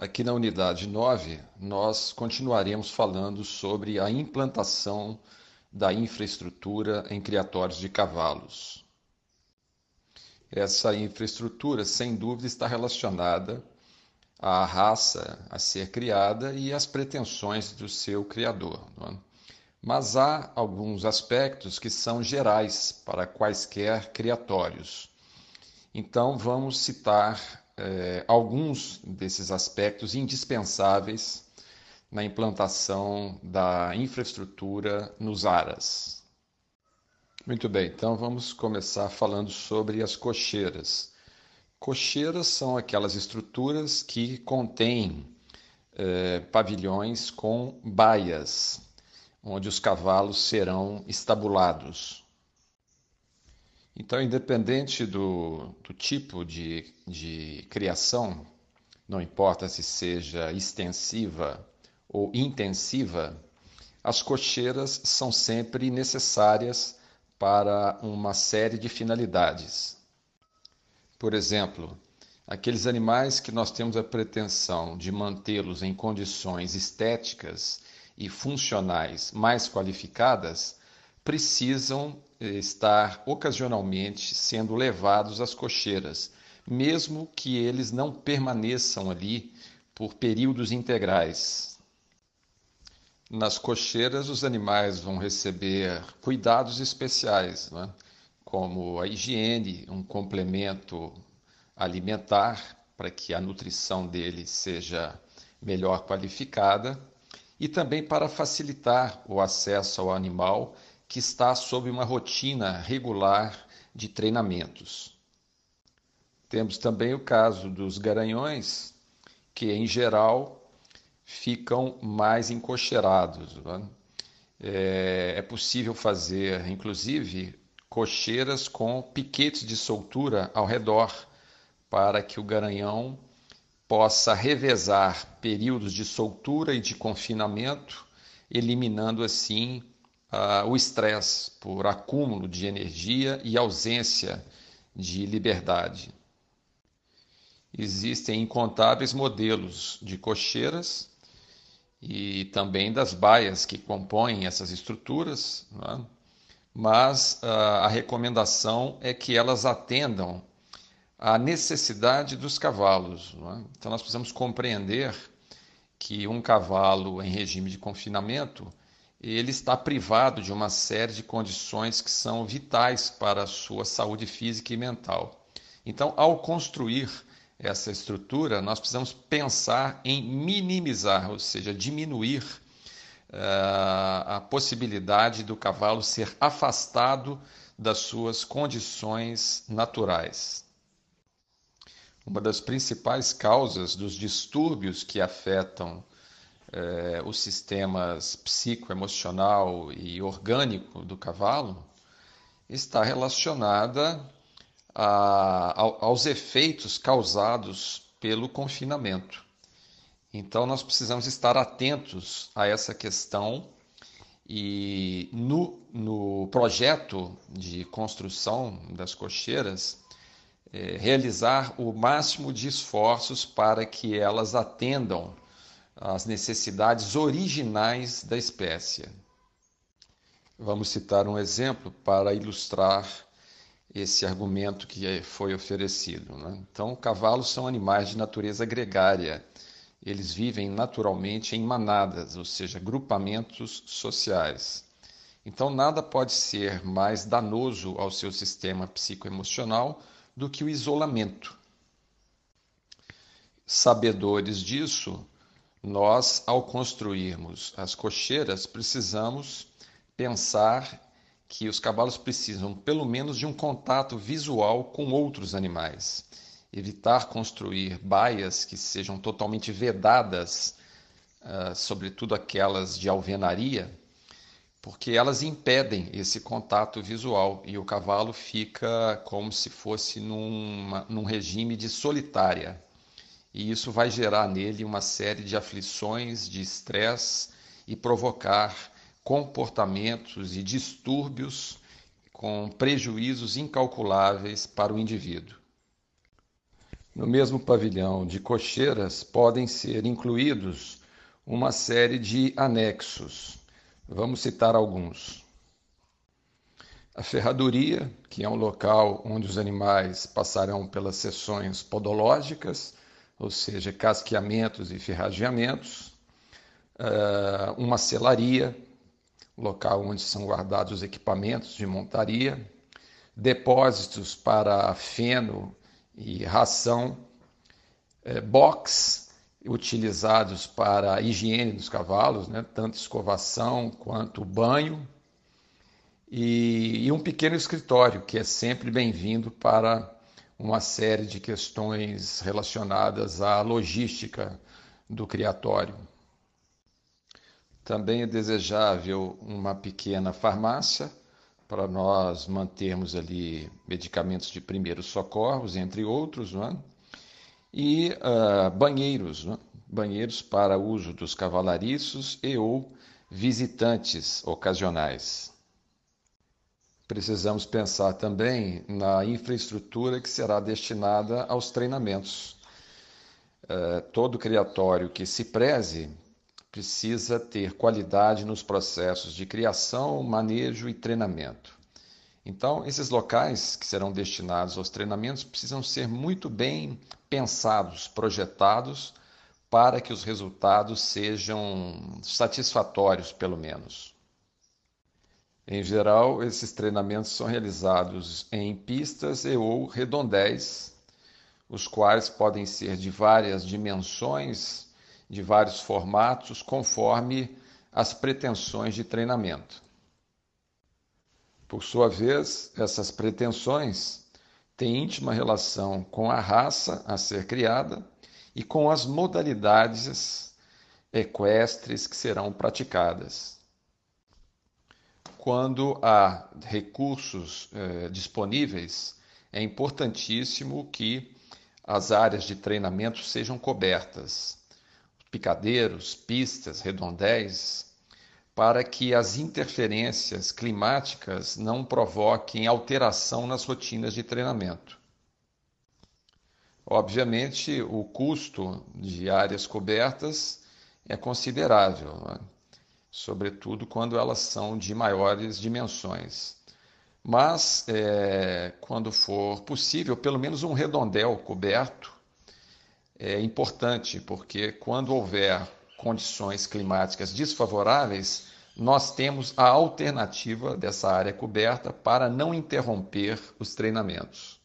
Aqui na unidade 9, nós continuaremos falando sobre a implantação da infraestrutura em criatórios de cavalos. Essa infraestrutura, sem dúvida, está relacionada à raça a ser criada e às pretensões do seu criador. É? Mas há alguns aspectos que são gerais para quaisquer criatórios. Então, vamos citar eh, alguns desses aspectos indispensáveis na implantação da infraestrutura nos ARAS. Muito bem, então vamos começar falando sobre as cocheiras. Cocheiras são aquelas estruturas que contêm eh, pavilhões com baias, onde os cavalos serão estabulados. Então, independente do, do tipo de, de criação, não importa se seja extensiva ou intensiva, as cocheiras são sempre necessárias para uma série de finalidades. Por exemplo, aqueles animais que nós temos a pretensão de mantê-los em condições estéticas e funcionais mais qualificadas precisam estar ocasionalmente sendo levados às cocheiras, mesmo que eles não permaneçam ali por períodos integrais. Nas cocheiras, os animais vão receber cuidados especiais, né? como a higiene, um complemento alimentar para que a nutrição dele seja melhor qualificada e também para facilitar o acesso ao animal que está sob uma rotina regular de treinamentos. Temos também o caso dos garanhões, que em geral ficam mais encocheirados. Né? É, é possível fazer, inclusive, cocheiras com piquetes de soltura ao redor, para que o garanhão possa revezar períodos de soltura e de confinamento, eliminando assim uh, o estresse por acúmulo de energia e ausência de liberdade. Existem incontáveis modelos de cocheiras e também das baias que compõem essas estruturas, é? mas uh, a recomendação é que elas atendam à necessidade dos cavalos. É? Então, nós precisamos compreender que um cavalo em regime de confinamento ele está privado de uma série de condições que são vitais para a sua saúde física e mental. Então, ao construir essa estrutura, nós precisamos pensar em minimizar, ou seja, diminuir uh, a possibilidade do cavalo ser afastado das suas condições naturais. Uma das principais causas dos distúrbios que afetam é, os sistemas psicoemocional e orgânico do cavalo está relacionada a, aos efeitos causados pelo confinamento. Então, nós precisamos estar atentos a essa questão e no, no projeto de construção das cocheiras, é, realizar o máximo de esforços para que elas atendam as necessidades originais da espécie. Vamos citar um exemplo para ilustrar esse argumento que foi oferecido. Né? Então, cavalos são animais de natureza gregária. Eles vivem naturalmente em manadas, ou seja, grupamentos sociais. Então, nada pode ser mais danoso ao seu sistema psicoemocional do que o isolamento. Sabedores disso, nós, ao construirmos as cocheiras, precisamos pensar que os cavalos precisam pelo menos de um contato visual com outros animais. Evitar construir baias que sejam totalmente vedadas, uh, sobretudo aquelas de alvenaria, porque elas impedem esse contato visual e o cavalo fica como se fosse numa, num regime de solitária e isso vai gerar nele uma série de aflições, de estresse e provocar comportamentos e distúrbios com prejuízos incalculáveis para o indivíduo. No mesmo pavilhão de cocheiras podem ser incluídos uma série de anexos. Vamos citar alguns. A ferraduria, que é um local onde os animais passarão pelas sessões podológicas, ou seja, casqueamentos e ferrageamentos. Uh, uma selaria, local onde são guardados os equipamentos de montaria. Depósitos para feno e ração. Uh, box, utilizados para a higiene dos cavalos, né? tanto escovação quanto banho e, e um pequeno escritório, que é sempre bem-vindo para uma série de questões relacionadas à logística do criatório. Também é desejável uma pequena farmácia para nós mantermos ali medicamentos de primeiros socorros, entre outros, é? e uh, banheiros, é? banheiros para uso dos cavalariços e ou visitantes ocasionais precisamos pensar também na infraestrutura que será destinada aos treinamentos. É, todo criatório que se preze precisa ter qualidade nos processos de criação, manejo e treinamento. Então, esses locais que serão destinados aos treinamentos precisam ser muito bem pensados, projetados, para que os resultados sejam satisfatórios, pelo menos. Em geral, esses treinamentos são realizados em pistas e ou redondéis, os quais podem ser de várias dimensões, de vários formatos, conforme as pretensões de treinamento. Por sua vez, essas pretensões têm íntima relação com a raça a ser criada e com as modalidades equestres que serão praticadas quando há recursos eh, disponíveis, é importantíssimo que as áreas de treinamento sejam cobertas, picadeiros, pistas, redondéis, para que as interferências climáticas não provoquem alteração nas rotinas de treinamento. Obviamente, o custo de áreas cobertas é considerável. Né? Sobretudo quando elas são de maiores dimensões. Mas, é, quando for possível, pelo menos um redondel coberto é importante, porque quando houver condições climáticas desfavoráveis, nós temos a alternativa dessa área coberta para não interromper os treinamentos.